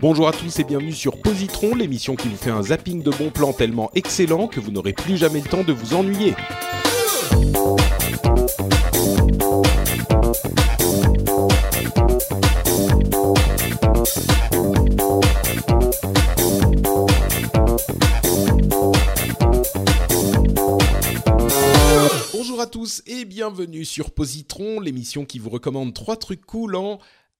Bonjour à tous et bienvenue sur Positron, l'émission qui vous fait un zapping de bons plans tellement excellent que vous n'aurez plus jamais le temps de vous ennuyer. Bonjour à tous et bienvenue sur Positron, l'émission qui vous recommande trois trucs cool en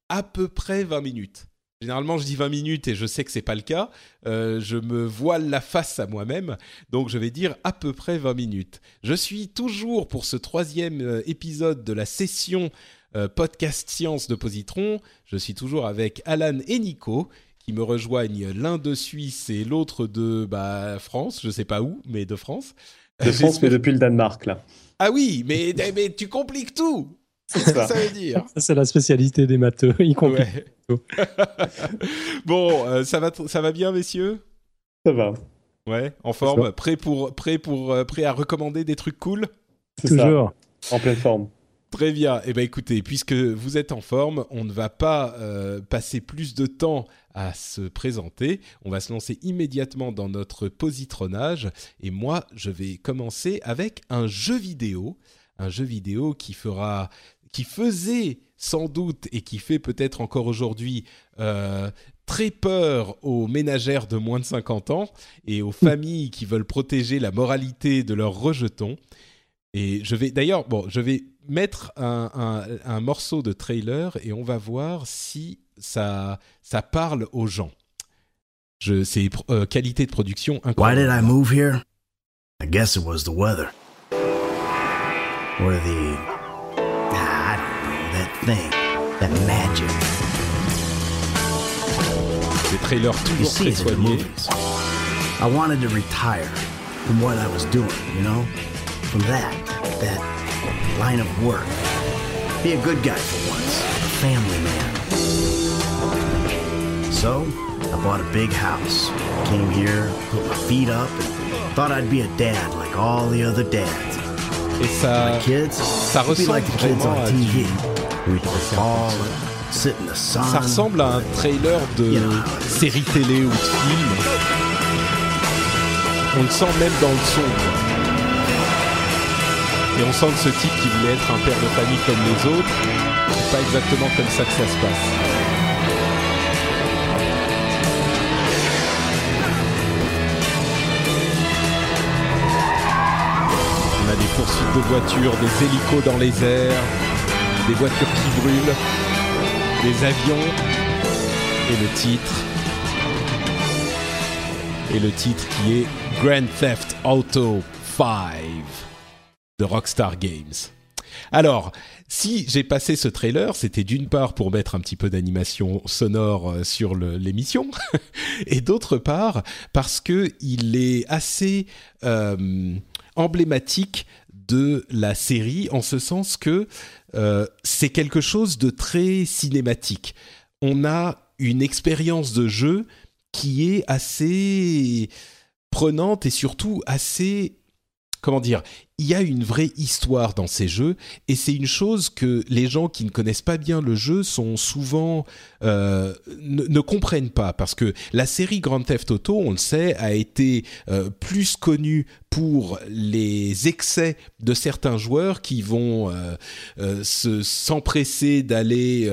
à peu près 20 minutes. Généralement, je dis 20 minutes et je sais que c'est pas le cas. Euh, je me voile la face à moi-même, donc je vais dire à peu près 20 minutes. Je suis toujours pour ce troisième euh, épisode de la session euh, podcast science de Positron. Je suis toujours avec Alan et Nico qui me rejoignent l'un de Suisse et l'autre de bah, France, je sais pas où, mais de France. De France, mais depuis le Danemark, là. Ah oui, mais, mais tu compliques tout. C'est ce que ça veut dire. Ça, c'est la spécialité des matheux. Ouais. tout. bon, euh, ça va, ça va bien, messieurs? Ça va. Ouais, en forme, prêt pour, prêt pour, euh, prêt à recommander des trucs cool? C'est ça. Toujours. En pleine forme. Très bien. Eh ben, écoutez, puisque vous êtes en forme, on ne va pas euh, passer plus de temps à se présenter. On va se lancer immédiatement dans notre positronnage. Et moi, je vais commencer avec un jeu vidéo, un jeu vidéo qui fera, qui faisait sans doute et qui fait peut-être encore aujourd'hui euh, très peur aux ménagères de moins de 50 ans et aux familles qui veulent protéger la moralité de leurs rejetons. Et je vais d'ailleurs, bon, je vais mettre un, un- un morceau de trailer et on va voir si ça, ça parle aux gens. Je, c'est euh, qualité de production Why incroyable. did I move here? I guess it was the weather. Or the. Thing. That magic. Des trailers You toujours see très it in the soignés. movies. I wanted to retire from what I was doing, you know? From that, that line of work. Be a good guy for once. A family man. So, I bought a big house. Came here, put my feet up, and thought I'd be a dad like all the other dads. Et ça, My kids, ça be ressemble like the kids vraiment on à TV. du- the sun. ça ressemble à un trailer de série télé ou de film. On le sent même dans le son. Et on sent que ce type qui voulait être un père de famille comme les autres, c'est pas exactement comme ça que ça se passe. On a des poursuites de voitures, des hélicos dans les airs, des voitures qui brûlent, des avions et le titre. Et le titre qui est Grand Theft Auto 5 de Rockstar Games. Alors, si j'ai passé ce trailer, c'était d'une part pour mettre un petit peu d'animation sonore euh, sur l'émission, et d'autre part parce que il est assez euh, emblématique de la série en ce sens que euh, c'est quelque chose de très cinématique. On a une expérience de jeu qui est assez prenante et surtout assez comment dire, il y a une vraie histoire dans ces jeux et c'est une chose que les gens qui ne connaissent pas bien le jeu sont souvent euh, ne, ne comprennent pas parce que la série Grand Theft Auto, on le sait, a été euh, plus connue pour les excès de certains joueurs qui vont euh, se s'empresser d'aller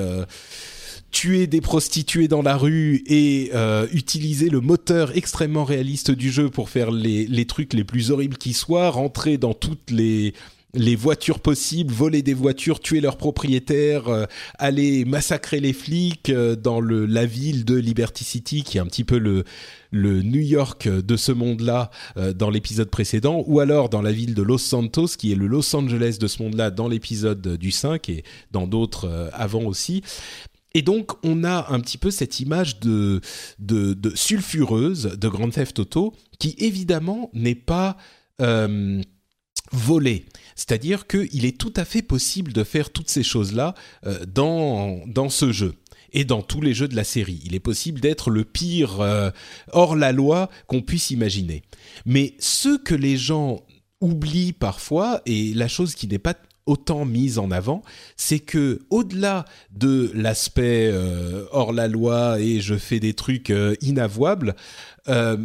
tuer des prostituées dans la rue et euh, utiliser le moteur extrêmement réaliste du jeu pour faire les, les trucs les plus horribles qui soient, rentrer dans toutes les les voitures possibles, voler des voitures, tuer leurs propriétaires, euh, aller massacrer les flics euh, dans la ville de Liberty City, qui est un petit peu le, le New York de ce monde-là dans l'épisode précédent, ou alors dans la ville de Los Santos, qui est le Los Angeles de ce monde-là dans l'épisode du 5 et dans d'autres avant aussi. Et donc, on a un petit peu cette image de, sulfureuse de Grand Theft Auto qui, évidemment, n'est pas euh, volée. C'est-à-dire qu'il est tout à fait possible de faire toutes ces choses-là euh, dans, dans ce jeu et dans tous les jeux de la série. Il est possible d'être le pire euh, hors la loi qu'on puisse imaginer. Mais ce que les gens oublient parfois, et la chose qui n'est pas autant mise en avant, c'est que au-delà de l'aspect euh, hors la loi et je fais des trucs euh, inavouables, euh,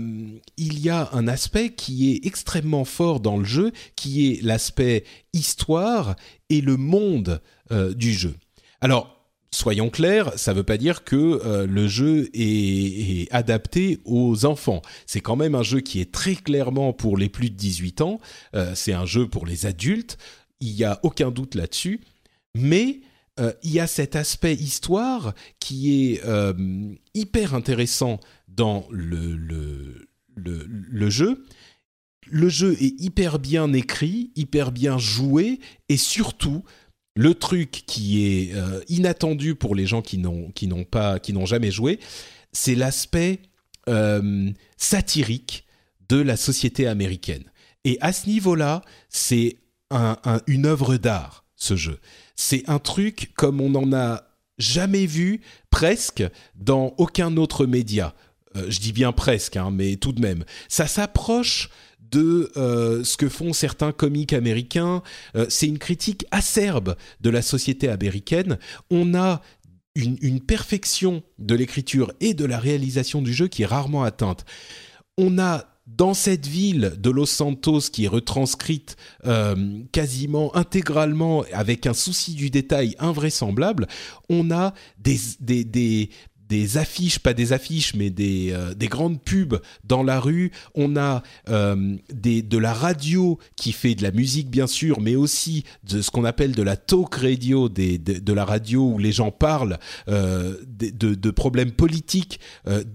il y a un aspect qui est extrêmement fort dans le jeu, qui est l'aspect histoire et le monde du jeu. Alors, soyons clairs, ça ne veut pas dire que le jeu est, est, adapté aux enfants. C'est quand même un jeu qui est très clairement pour les plus de 18 ans. c'est un jeu pour les adultes il n'y a aucun doute là-dessus, mais euh, il y a cet aspect histoire qui est euh, hyper intéressant dans le, le, le, jeu. Le jeu est hyper bien écrit, hyper bien joué, et surtout, le truc qui est euh, inattendu pour les gens qui n'ont pas qui n'ont jamais joué, c'est l'aspect satirique de la société américaine. Et à ce niveau-là, c'est une œuvre d'art, ce jeu. C'est un truc comme on n'en a jamais vu presque dans aucun autre média. Euh, je dis bien presque, hein, mais tout de même. Ça s'approche de euh, ce que font certains comiques américains. Euh, c'est une critique acerbe de la société américaine. On a une, une perfection de l'écriture et de la réalisation du jeu qui est rarement atteinte. On a dans cette ville de Los Santos qui est retranscrite euh, quasiment intégralement avec un souci du détail invraisemblable, on a des, des, des, des affiches, pas des affiches, mais des, euh, des grandes pubs dans la rue. On a euh, des, de la radio qui fait de la musique, bien sûr, mais aussi de ce qu'on appelle de la talk radio, des, de, de, la radio où les gens parlent euh, de, de, problèmes politiques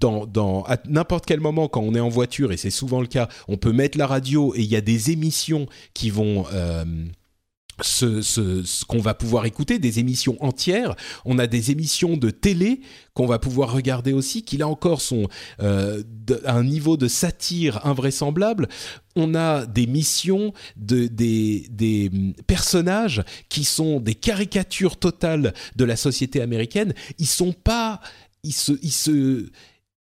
dans, dans, à n'importe quel moment quand on est en voiture, et c'est souvent le cas, on peut mettre la radio et il y a des émissions qui vont ce, qu'on va pouvoir écouter, des émissions entières. On a des émissions de télé qu'on va pouvoir regarder aussi, qui là encore sont euh, un niveau de satire invraisemblable. On a des missions de des, des personnages qui sont des caricatures totales de la société américaine. Ils sont pas, ils se, ils se,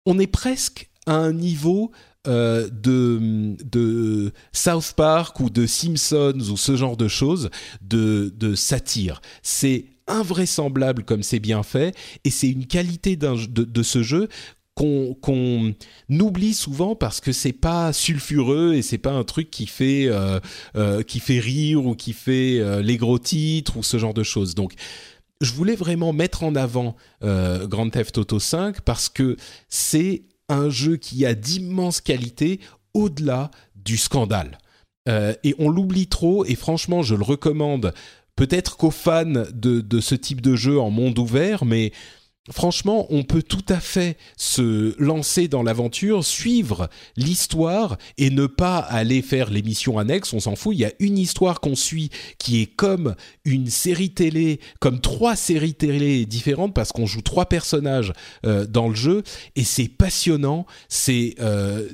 on est presque à un niveau euh, de, South Park ou de Simpsons ou ce genre de choses de, satire. C'est invraisemblable comme c'est bien fait et c'est une qualité de, ce jeu qu'on oublie souvent parce que c'est pas sulfureux et c'est pas un truc qui fait euh, euh, qui fait rire ou qui fait les gros titres ou ce genre de choses. Donc je voulais vraiment mettre en avant Grand Theft Auto 5 parce que c'est un jeu qui a d'immenses qualités au-delà du scandale. Euh, et on l'oublie trop, et franchement, je le recommande peut-être qu'aux fans de, de, ce type de jeu en monde ouvert, mais franchement, on peut tout à fait se lancer dans l'aventure, suivre l'histoire et ne pas aller faire l'émission annexe, on s'en fout. Il y a une histoire qu'on suit qui est comme une série télé, comme trois séries télé différentes parce qu'on joue trois personnages euh, dans le jeu et c'est passionnant. C'est euh,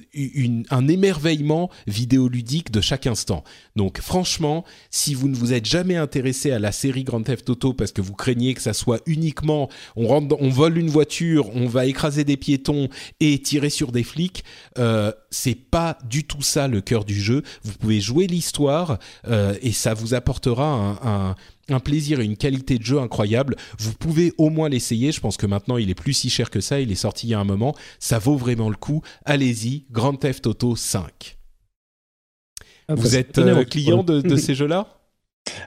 un émerveillement vidéoludique de chaque instant. Donc franchement, si vous ne vous êtes jamais intéressé à la série Grand Theft Auto parce que vous craignez que ça soit uniquement on rentre dans, on vole une voiture, on va écraser des piétons et tirer sur des flics. Euh, c'est pas du tout ça le cœur du jeu. Vous pouvez jouer l'histoire euh, et ça vous apportera un, un, plaisir et une qualité de jeu incroyable. Vous pouvez au moins l'essayer. Je pense que maintenant il est plus si cher que ça. Il est sorti il y a un moment. Ça vaut vraiment le coup. Allez-y, Grand Theft Auto 5. Ah, vous êtes euh, client de, de ces jeux-là?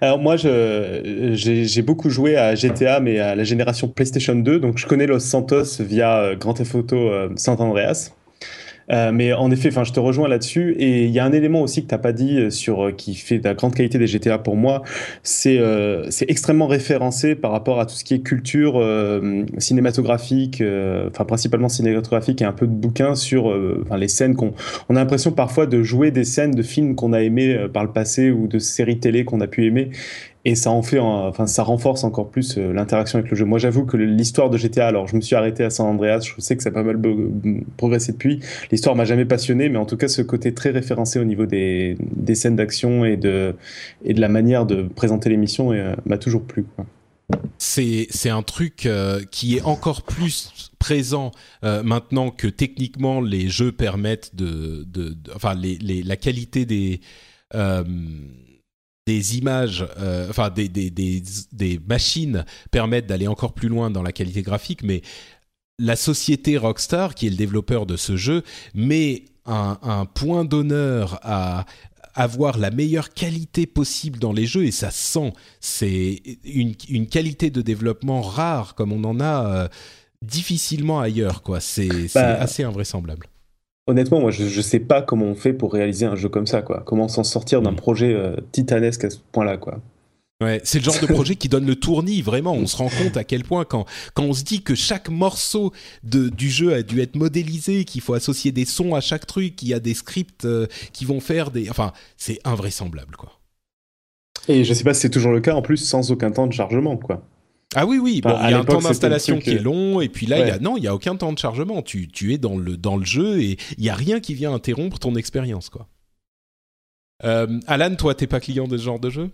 Alors moi, j'ai beaucoup joué à GTA, mais à la génération PlayStation 2, donc je connais Los Santos via euh, Grand Theft Auto euh, San Andreas. Euh, mais en effet, enfin, je te rejoins là-dessus. Et il y a un élément aussi que tu n'as pas dit euh, sur euh, qui fait de la grande qualité des GTA pour moi, c'est euh, c'est extrêmement référencé par rapport à tout ce qui est culture euh, cinématographique, enfin principalement cinématographique et un peu de bouquins sur les scènes qu'on on a l'impression parfois de jouer des scènes de films qu'on a aimés par le passé ou de séries télé qu'on a pu aimer. Et ça en fait, enfin, ça renforce encore plus euh, l'interaction avec le jeu. Moi, j'avoue que l'histoire de GTA, alors je me suis arrêté à San Andreas, je sais que ça a pas mal progressé depuis. L'histoire m'a jamais passionné, mais en tout cas, ce côté très référencé au niveau des, des scènes d'action et de, et de la manière de présenter l'émission euh, m'a toujours plu. C'est c'est un truc euh, qui est encore plus présent maintenant que techniquement les jeux permettent de, de, enfin les, les, la qualité des des images, euh, enfin des, des, des, des, machines permettent d'aller encore plus loin dans la qualité graphique, mais la société Rockstar, qui est le développeur de ce jeu, met un, un point d'honneur à avoir la meilleure qualité possible dans les jeux et ça sent. C'est une, une qualité de développement rare comme on en a euh, difficilement ailleurs. quoi. C'est bah, assez invraisemblable. Honnêtement, moi, je ne sais pas comment on fait pour réaliser un jeu comme ça, quoi. Comment s'en sortir d'un mm. projet euh, titanesque à ce point-là, quoi. Ouais, c'est le genre de projet qui donne le tournis, vraiment. On se rend compte à quel point, quand, quand on se dit que chaque morceau de, du jeu a dû être modélisé, qu'il faut associer des sons à chaque truc, qu'il y a des scripts euh, qui vont faire des. Enfin, c'est invraisemblable, quoi. Et je sais pas si c'est toujours le cas, en plus, sans aucun temps de chargement, quoi. Ah oui, oui. Bon, il y a un temps d'installation qui est long, et puis là, il y a, non, il y a aucun temps de chargement. Tu, tu es dans le, dans le jeu et il y a rien qui vient interrompre ton expérience, quoi. Euh, Alan, toi, t'es pas client de ce genre de jeu?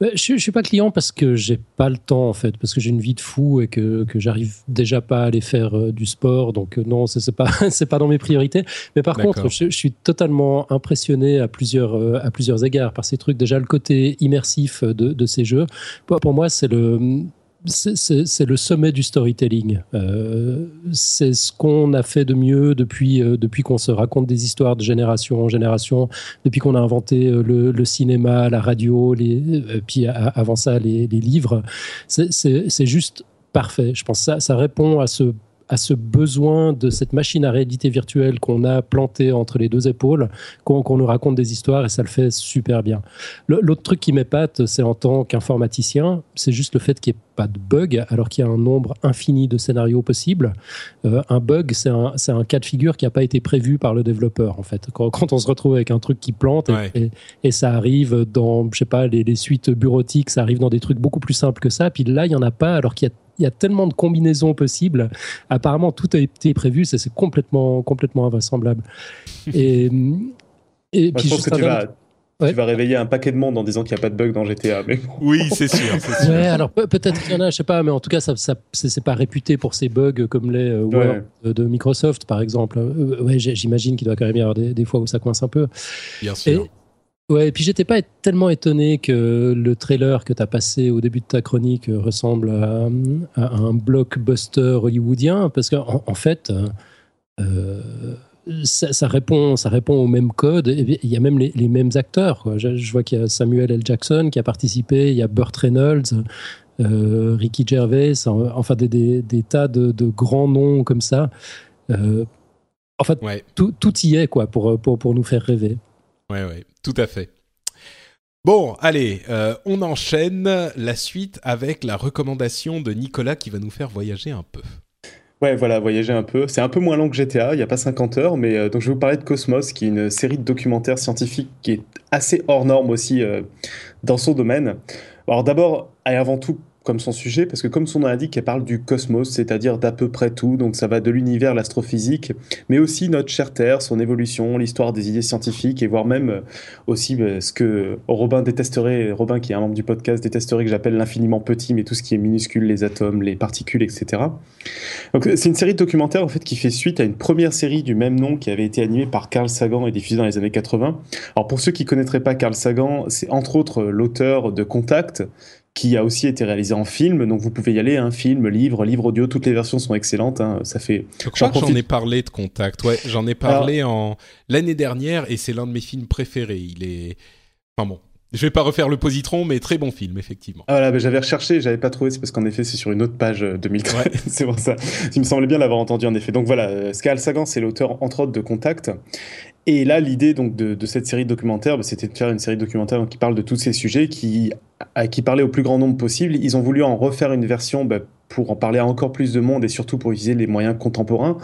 Bah, je, je suis pas client parce que j'ai pas le temps en fait, parce que j'ai une vie de fou et que, que j'arrive déjà pas à aller faire euh, du sport, donc euh, non, c'est pas c'est pas dans mes priorités. Mais par contre, je, je, suis totalement impressionné à plusieurs euh, à plusieurs égards par ces trucs. Déjà le côté immersif de, de ces jeux. Pour, pour moi, c'est le c'est le sommet du storytelling. Euh, c'est ce qu'on a fait de mieux depuis, euh, depuis qu'on se raconte des histoires de génération en génération, depuis qu'on a inventé euh, le, cinéma, la radio, les, puis avant ça les, livres. C'est juste parfait. Je pense que ça répond à ce à ce besoin de cette machine à réalité virtuelle qu'on a plantée entre les deux épaules, qu'on nous raconte des histoires et ça le fait super bien. L'autre truc qui m'épate, c'est en tant qu'informaticien, c'est juste le fait qu'il n'y ait pas de bug alors qu'il y a un nombre infini de scénarios possibles. Euh, un bug, c'est un, un, cas de figure qui n'a pas été prévu par le développeur en fait. Quand, quand, on se retrouve avec un truc qui plante et, et, ça arrive dans, je sais pas, les, les suites bureautiques, ça arrive dans des trucs beaucoup plus simples que ça. Puis là, il y en a pas alors qu'il y a il y a tellement de combinaisons possibles. Apparemment, tout a été prévu, c'est complètement, complètement invraisemblable. Et, et puis je pense que tu vas, tu vas réveiller un paquet de monde en disant qu'il n'y a pas de bug dans GTA. Mais Oui, c'est sûr. Ouais, alors peut-être qu'il y en a, je sais pas, mais en tout cas, ça, ça c'est pas réputé pour ces bugs comme les euh, Word de Microsoft, par exemple. Euh, ouais, j'imagine qu'il doit quand même y avoir des, des, fois où ça coince un peu. Bien sûr. Ouais, et puis j'étais pas tellement étonné que le trailer que tu as passé au début de ta chronique ressemble à, un blockbuster hollywoodien, parce qu'en en, fait, euh, ça, ça, répond, ça répond au même code, il y a même les, les mêmes acteurs. Quoi. Je, je, vois qu'il y a Samuel L. Jackson qui a participé, il y a Burt Reynolds, euh, Ricky Gervais, enfin des, des, des tas de, de, grands noms comme ça. Euh, en fait, ouais. tout, tout y est quoi, pour, pour, pour nous faire rêver. Ouais, ouais, tout à fait. Bon, allez, euh, on enchaîne la suite avec la recommandation de Nicolas qui va nous faire voyager un peu. Ouais, voilà, voyager un peu. C'est un peu moins long que GTA, il n'y a pas 50 heures, mais euh, donc je vais vous parler de Cosmos, qui est une série de documentaires scientifiques qui est assez hors norme aussi euh, dans son domaine. Alors d'abord et avant tout, comme son sujet, parce que comme son nom l'indique, elle parle du cosmos, c'est-à-dire d'à peu près tout, donc ça va de l'univers, l'astrophysique, mais aussi notre chère Terre, son évolution, l'histoire des idées scientifiques, et voire même euh, aussi bah, ce que Robin détesterait, Robin qui est un membre du podcast, détesterait que j'appelle l'infiniment petit, mais tout ce qui est minuscule, les atomes, les particules, etc. Donc c'est une série de documentaires en fait qui fait suite à une première série du même nom qui avait été animée par Carl Sagan et diffusée dans les années 80. Alors pour ceux qui connaîtraient pas Carl Sagan, c'est entre autres l'auteur de Contact, qui a aussi été réalisé en film. Donc vous pouvez y aller, un hein, film, livre, livre audio, toutes les versions sont excellentes. Hein, ça fait. Je crois que j'en ai parlé de Contact. Ouais, j'en ai parlé en l'année dernière et c'est l'un de mes films préférés. Il est. Enfin bon. Je vais pas refaire le positron, mais très bon film, effectivement. Ah voilà, j'avais recherché, j'avais pas trouvé, c'est parce qu'en effet, c'est sur une autre page 2013. Euh, ouais. c'est pour ça. Il me semblait bien l'avoir entendu, en effet. Donc voilà, euh, Skal Sagan, c'est l'auteur, entre autres, de Contact. Et là, l'idée donc de, de, cette série de documentaires, bah, c'était de faire une série de documentaires qui parle de tous ces sujets, qui, à, qui parlait au plus grand nombre possible. Ils ont voulu en refaire une version bah, pour en parler à encore plus de monde et surtout pour utiliser les moyens contemporains.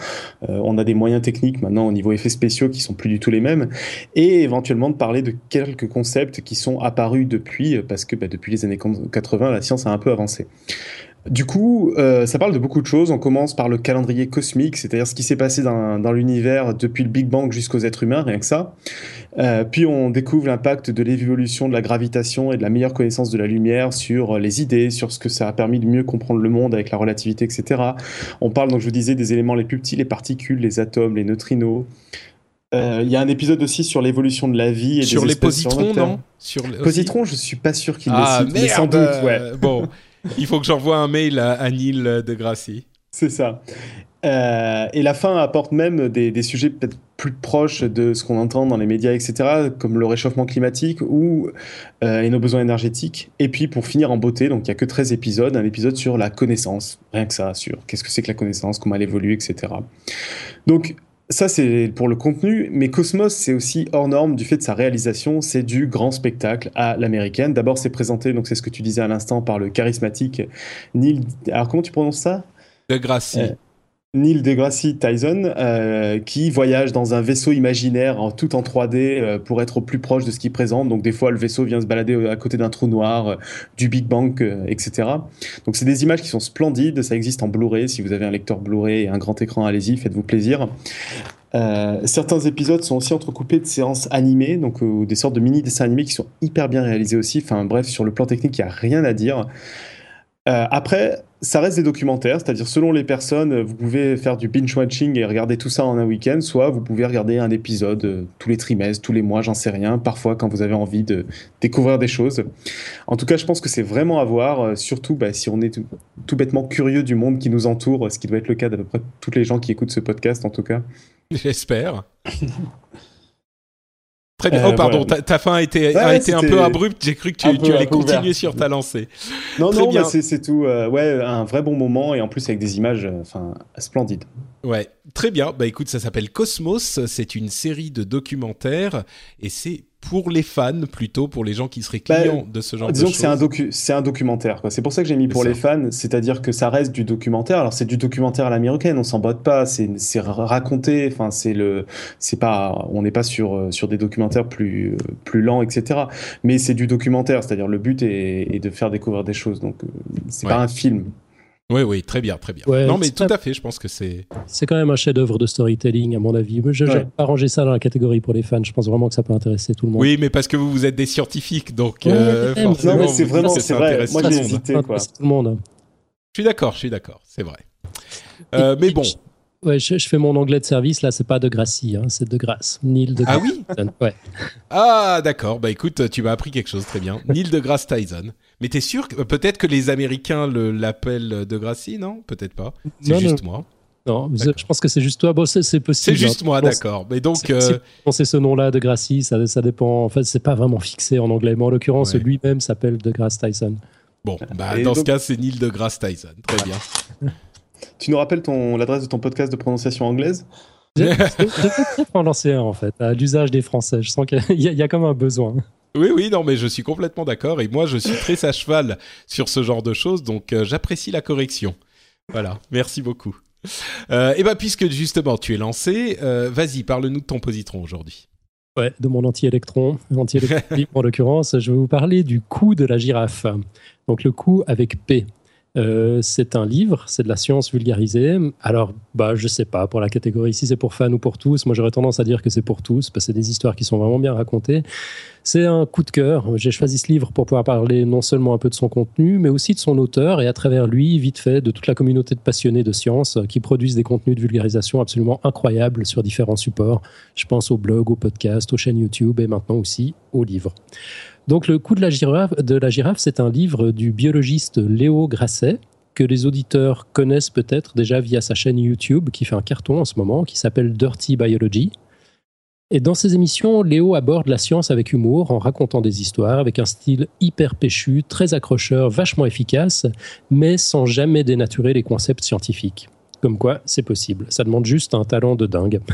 Euh, on a des moyens techniques maintenant au niveau effets spéciaux qui sont plus du tout les mêmes et éventuellement de parler de quelques concepts qui sont apparus depuis parce que bah, depuis les années 80 la science a un peu avancé. Du coup, euh, ça parle de beaucoup de choses. On commence par le calendrier cosmique, c'est-à-dire ce qui s'est passé dans, dans l'univers depuis le Big Bang jusqu'aux êtres humains, rien que ça. Euh, puis on découvre l'impact de l'évolution de la gravitation et de la meilleure connaissance de la lumière sur les idées, sur ce que ça a permis de mieux comprendre le monde avec la relativité, etc. On parle, donc je vous disais, des éléments les plus petits, les particules, les atomes, les neutrinos. Euh, il y a un épisode aussi sur l'évolution de la vie et sur des les positrons, non? Sur les positrons, je suis pas sûr qu'il ah, les cite, mais sans doute, ouais. bon, il faut que j'envoie un mail à, Neil de Gracie. C'est ça. Euh, et la fin apporte même des, sujets peut-être plus proches de ce qu'on entend dans les médias, etc., comme le réchauffement climatique ou euh, et nos besoins énergétiques. Et puis pour finir en beauté, donc il y a que 13 épisodes, un épisode sur la connaissance, rien que ça, sur qu'est-ce que c'est que la connaissance, comment elle évolue, etc. Donc ça, c'est pour le contenu, mais Cosmos, c'est aussi hors norme du fait de sa réalisation. C'est du grand spectacle à l'américaine. D'abord, c'est présenté, donc c'est ce que tu disais à l'instant, par le charismatique Neil. Alors, comment tu prononces ça? De Gracie. Euh, Neil deGrasse Tyson, euh, qui voyage dans un vaisseau imaginaire tout en 3D euh, pour être au plus proche de ce qu'il présente. Donc des fois, le vaisseau vient se balader à côté d'un trou noir, euh, du Big Bang, etc. Donc c'est des images qui sont splendides. Ça existe en Blu-ray. Si vous avez un lecteur Blu-ray et un grand écran, allez-y, faites-vous plaisir. certains épisodes sont aussi entrecoupés de séances animées, donc des sortes de mini dessins animés qui sont hyper bien réalisés aussi. Enfin bref, sur le plan technique, il n'y a rien à dire. Euh, après, ça reste des documentaires, c'est-à-dire selon les personnes, vous pouvez faire du binge-watching et regarder tout ça en un week-end, soit vous pouvez regarder un épisode euh, tous les trimestres, tous les mois, j'en sais rien, parfois quand vous avez envie de découvrir des choses. En tout cas, je pense que c'est vraiment à voir, euh, surtout bah, si on est tout, bêtement curieux du monde qui nous entoure, ce qui doit être le cas d'à peu près toutes les gens qui écoutent ce podcast en tout cas. J'espère. Très bien. oh, pardon, ta, fin a été, a été un peu abrupte. J'ai cru que tu, tu allais continuer sur ta lancée. Non, non, mais c'est tout. Euh, ouais, un vrai bon moment et en plus avec des images euh, splendides. Ouais, très bien. Bah écoute, ça s'appelle Cosmos. C'est une série de documentaires et c'est pour les fans plutôt, pour les gens qui seraient bah, clients de ce genre de choses. Disons que c'est un, documentaire. C'est pour ça que j'ai mis pour les fans, c'est-à-dire que ça reste du documentaire. Alors c'est du documentaire à l'américaine, on s'en botte pas. C'est raconté. Enfin c'est le, c'est pas, on n'est pas sur euh, sur des documentaires plus euh, plus lents, etc. Mais c'est du documentaire, c'est-à-dire le but est, de faire découvrir des choses. Donc euh, c'est pas un film. Oui, oui, très bien, très bien. non, mais tout à fait, je pense que c'est. C'est quand même un chef-d'œuvre de storytelling, à mon avis. Je n'ai pas rangé ça dans la catégorie pour les fans. Je pense vraiment que ça peut intéresser tout le monde. Oui, mais parce que vous, vous êtes des scientifiques, donc euh, forcément. Non, c'est vraiment, c'est vrai. Moi, j'ai hésité, quoi. Tout le monde. Je suis d'accord, je suis d'accord, c'est vrai. Euh, mais bon. Ouais, je, fais mon anglais de service. Là, c'est pas de Gracie, hein, c'est de Grasse. Neil de Ah oui Ouais. Ah, d'accord. Bah écoute, tu m'as appris quelque chose, très bien. Neil de Grasse Tyson. Mais t'es sûr que peut-être que les Américains l'appellent de Gracie, non? Peut-être pas. C'est juste moi. Non, je pense que c'est juste toi. Bon, c'est possible. C'est juste hein. moi, d'accord. Mais donc, euh... si ce nom-là de Gracie, ça, ça dépend. En fait, c'est pas vraiment fixé en anglais. Mais en l'occurrence, lui-même s'appelle de Grasse Tyson. Bon, bah, dans ce cas, c'est Neil de Grasse Tyson. Très bien. tu nous rappelles l'adresse de ton podcast de prononciation anglaise? Je vais en lancer un, en fait, à l'usage des Français. Je sens qu'il y, y, a comme un besoin. Oui, oui, non, mais je suis complètement d'accord. Et moi, je suis très à cheval sur ce genre de choses, donc euh, j'apprécie la correction. Voilà, merci beaucoup. Euh, et bien, puisque justement tu es lancé, euh, vas-y, parle-nous de ton positron aujourd'hui. Ouais, de mon anti-électron, anti-électron en l'occurrence, je vais vous parler du coup de la girafe. Donc le coup avec P. Euh, c'est un livre, c'est de la science vulgarisée. Alors, bah, je sais pas, pour la catégorie, si c'est pour fans ou pour tous, moi j'aurais tendance à dire que c'est pour tous, parce que c'est des histoires qui sont vraiment bien racontées. C'est un coup de cœur. J'ai choisi ce livre pour pouvoir parler non seulement un peu de son contenu, mais aussi de son auteur, et à travers lui, vite fait, de toute la communauté de passionnés de science qui produisent des contenus de vulgarisation absolument incroyables sur différents supports. Je pense au blog, au podcast, aux chaînes YouTube et maintenant aussi aux livres. Donc le coup de la girafe, de la girafe, c'est un livre du biologiste Léo Grasset que les auditeurs connaissent peut-être déjà via sa chaîne YouTube qui fait un carton en ce moment, qui s'appelle Dirty Biology. Et dans ses émissions, Léo aborde la science avec humour, en racontant des histoires, avec un style hyper péchu, très accrocheur, vachement efficace, mais sans jamais dénaturer les concepts scientifiques. Comme quoi, c'est possible. Ça demande juste un talent de dingue.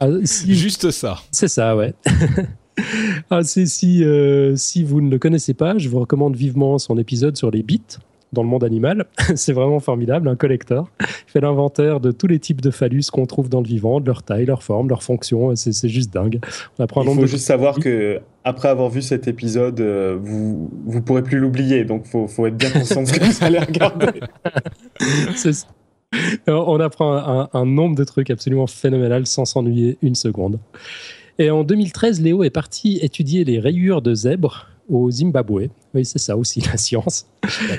Ah, juste ça. C'est ça, ouais. ah, si, si, euh, si vous ne le connaissez pas, je vous recommande vivement son épisode sur les bits. dans le monde animal. c'est vraiment formidable, un collector. Il fait l'inventaire de tous les types de phallus qu'on trouve dans le vivant, de leur taille, leur forme, leur fonction. C'est juste dingue. On apprend Il faut juste savoir que après avoir vu cet épisode, euh, vous vous pourrez plus l'oublier. Donc faut faut être bien conscient de ce que vous allez regarder. On apprend un, nombre de trucs absolument phénoménal sans s'ennuyer une seconde. Et en 2013, Léo est parti étudier les rayures de zèbre au Zimbabwe. Oui, c'est ça aussi la science.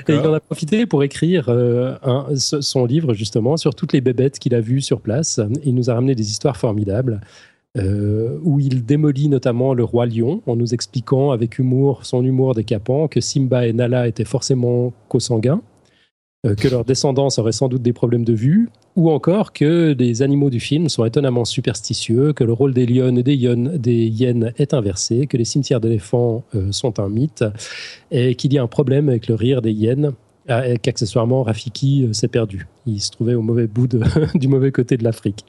Et il en a profité pour écrire euh, son livre justement sur toutes les bébêtes qu'il a vues sur place. Il nous a ramené des histoires formidables. Euh, où il démolit notamment le roi lion en nous expliquant avec humour, son humour décapant, que Simba et Nala étaient forcément co-sanguins, euh, que leurs descendants auraient sans doute des problèmes de vue, ou encore que les animaux du film sont étonnamment superstitieux, que le rôle des lionnes et des, hyènes, est inversé, que les cimetières d'éléphants euh, sont un mythe, et qu'il y a un problème avec le rire des hyènes, ah, et qu'accessoirement Rafiki euh, s'est perdu. Il se trouvait au mauvais bout du mauvais côté de l'Afrique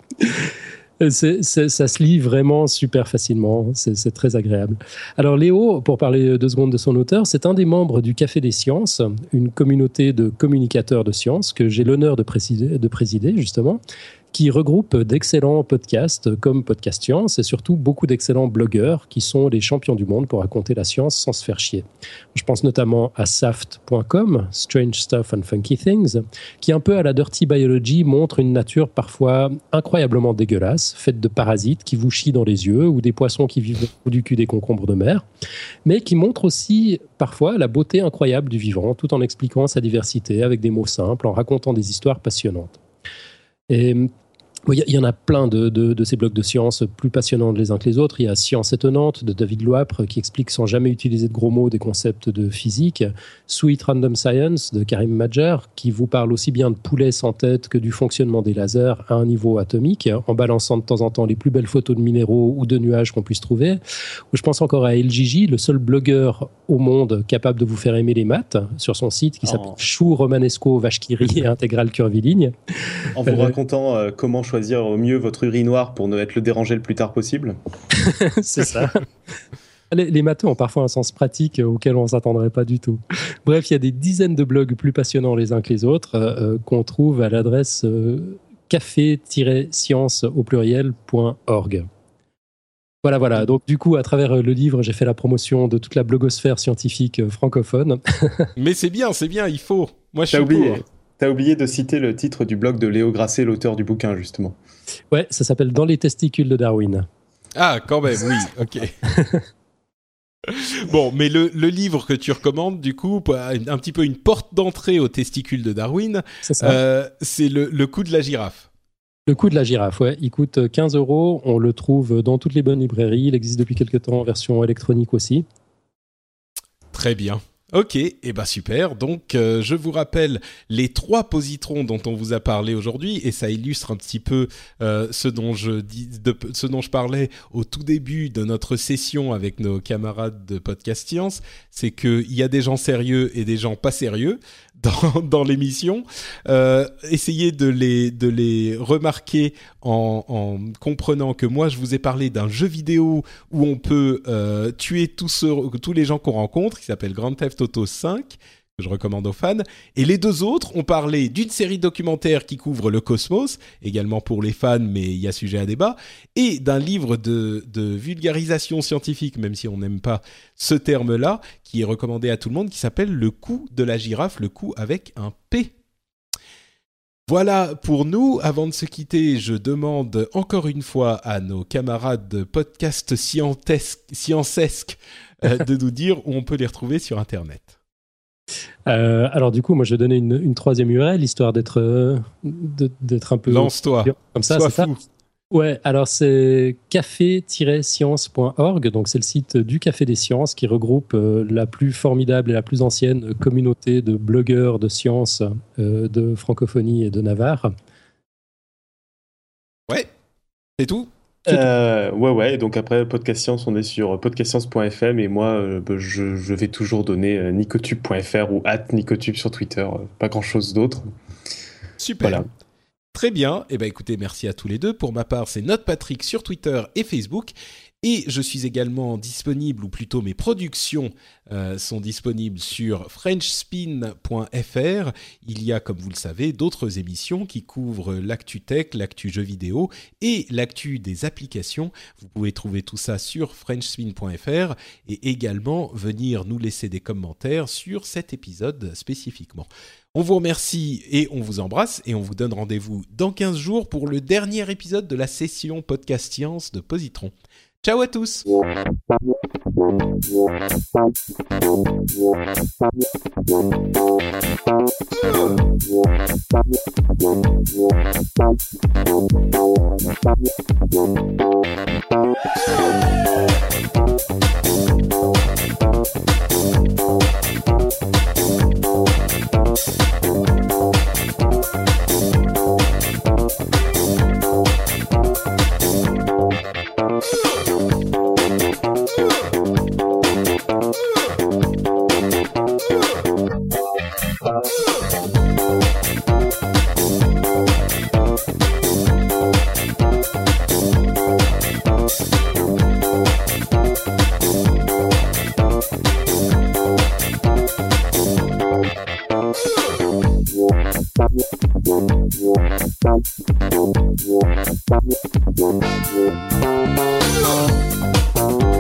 ça se lit vraiment super facilement. C'est très agréable. Alors Léo, pour parler deux secondes de son auteur, c'est un des membres du Café des Sciences, une communauté de communicateurs de sciences que j'ai l'honneur de de présider justement, qui regroupe d'excellents podcasts comme Podcast Science et surtout beaucoup d'excellents blogueurs qui sont les champions du monde pour raconter la science sans se faire chier. Je pense notamment à Saft.com, Strange Stuff and Funky Things, qui un peu à la Dirty Biology montre une nature parfois incroyablement dégueulasse, faite de parasites qui vous chient dans les yeux ou des poissons qui vivent du cul des concombres de mer, mais qui montre aussi parfois la beauté incroyable du vivant tout en expliquant sa diversité avec des mots simples, en racontant des histoires passionnantes. Et il y, en a plein de, ces blogs de science plus passionnants les uns que les autres. Il y a Science étonnante de David Loapre qui explique sans jamais utiliser de gros mots des concepts de physique. Sweet Random Science de Karim Majer qui vous parle aussi bien de poulets sans tête que du fonctionnement des lasers à un niveau atomique en balançant de temps en temps les plus belles photos de minéraux ou de nuages qu'on puisse trouver. je pense encore à LGJ, le seul blogueur au monde capable de vous faire aimer les maths sur son site qui s'appelle Chou Romanesco Vache et Intégral Curviligne. En vous euh, racontant euh, comment choisir choisir au mieux votre urinoir pour ne être le déranger le plus tard possible. c'est ça. Les, les, matheux ont parfois un sens pratique auquel on ne s'attendrait pas du tout. Bref, il y a des dizaines de blogs plus passionnants les uns que les autres euh, qu'on trouve à l'adresse euh, café-science au pluriel.org. Voilà, voilà. Donc, du coup, à travers le livre, j'ai fait la promotion de toute la blogosphère scientifique francophone. Mais c'est bien, c'est bien, il faut. Moi, je suis oublié. T'as oublié de citer le titre du blog de Léo Grasset, l'auteur du bouquin, justement. Ouais, ça s'appelle Dans les testicules de Darwin. Ah, quand même, oui, ok. bon, mais le, livre que tu recommandes, du coup, un petit peu une porte d'entrée aux testicules de Darwin, c'est euh, le, le coup de la girafe. Le coup de la girafe, ouais. Il coûte 15 euros. On le trouve dans toutes les bonnes librairies. Il existe depuis quelques temps en version électronique aussi. Très bien. Ok, et eh ben super. Donc euh, je vous rappelle les trois positrons dont on vous a parlé aujourd'hui et ça illustre un petit peu euh, ce dont je ce dont je parlais au tout début de notre session avec nos camarades de Podcast Science, c'est qu'il y a des gens sérieux et des gens pas sérieux dans, l'émission. Euh, essayez de les, de les remarquer en, en, comprenant que moi, je vous ai parlé d'un jeu vidéo où on peut euh, tuer tous, tous les gens qu'on rencontre, qui s'appelle Grand Theft Auto 5 je recommande aux fans. Et les deux autres ont parlé d'une série documentaire qui couvre le cosmos, également pour les fans, mais il y a sujet à débat, et d'un livre de, de, vulgarisation scientifique, même si on n'aime pas ce terme-là, qui est recommandé à tout le monde, qui s'appelle Le coup de la girafe, le coup avec un P. Voilà pour nous. Avant de se quitter, je demande encore une fois à nos camarades de podcast sciencesque euh, de nous dire où on peut les retrouver sur Internet. Euh, alors du coup, moi, je vais donner une, troisième URL histoire d'être euh, d'être un peu lance-toi comme ça, c'est ça. Ouais, alors c'est café-science.org, donc c'est le site du Café des Sciences qui regroupe euh, la plus formidable et la plus ancienne communauté de blogueurs de sciences de francophonie et de Navarre. Ouais, c'est tout euh, ouais, ouais. Donc après, Podcast Science, on est sur podcastscience.fm et moi, euh, bah, je, vais toujours donner euh, nicotube.fr ou at nicotube sur Twitter. Pas grand chose d'autre. Super. Très bien. Et eh ben, écoutez, merci à tous les deux. Pour ma part, c'est Note Patrick sur Twitter et Facebook. Et je suis également disponible, ou plutôt mes productions euh, sont disponibles sur frenchspin.fr. Il y a, comme vous le savez, d'autres émissions qui couvrent l'actu tech, l'actu jeux vidéo et l'actu des applications. Vous pouvez trouver tout ça sur frenchspin.fr et également venir nous laisser des commentaires sur cet épisode spécifiquement. On vous remercie et on vous embrasse et on vous donne rendez-vous dans 15 jours pour le dernier épisode de la session podcast science de Positron. Ciao à tous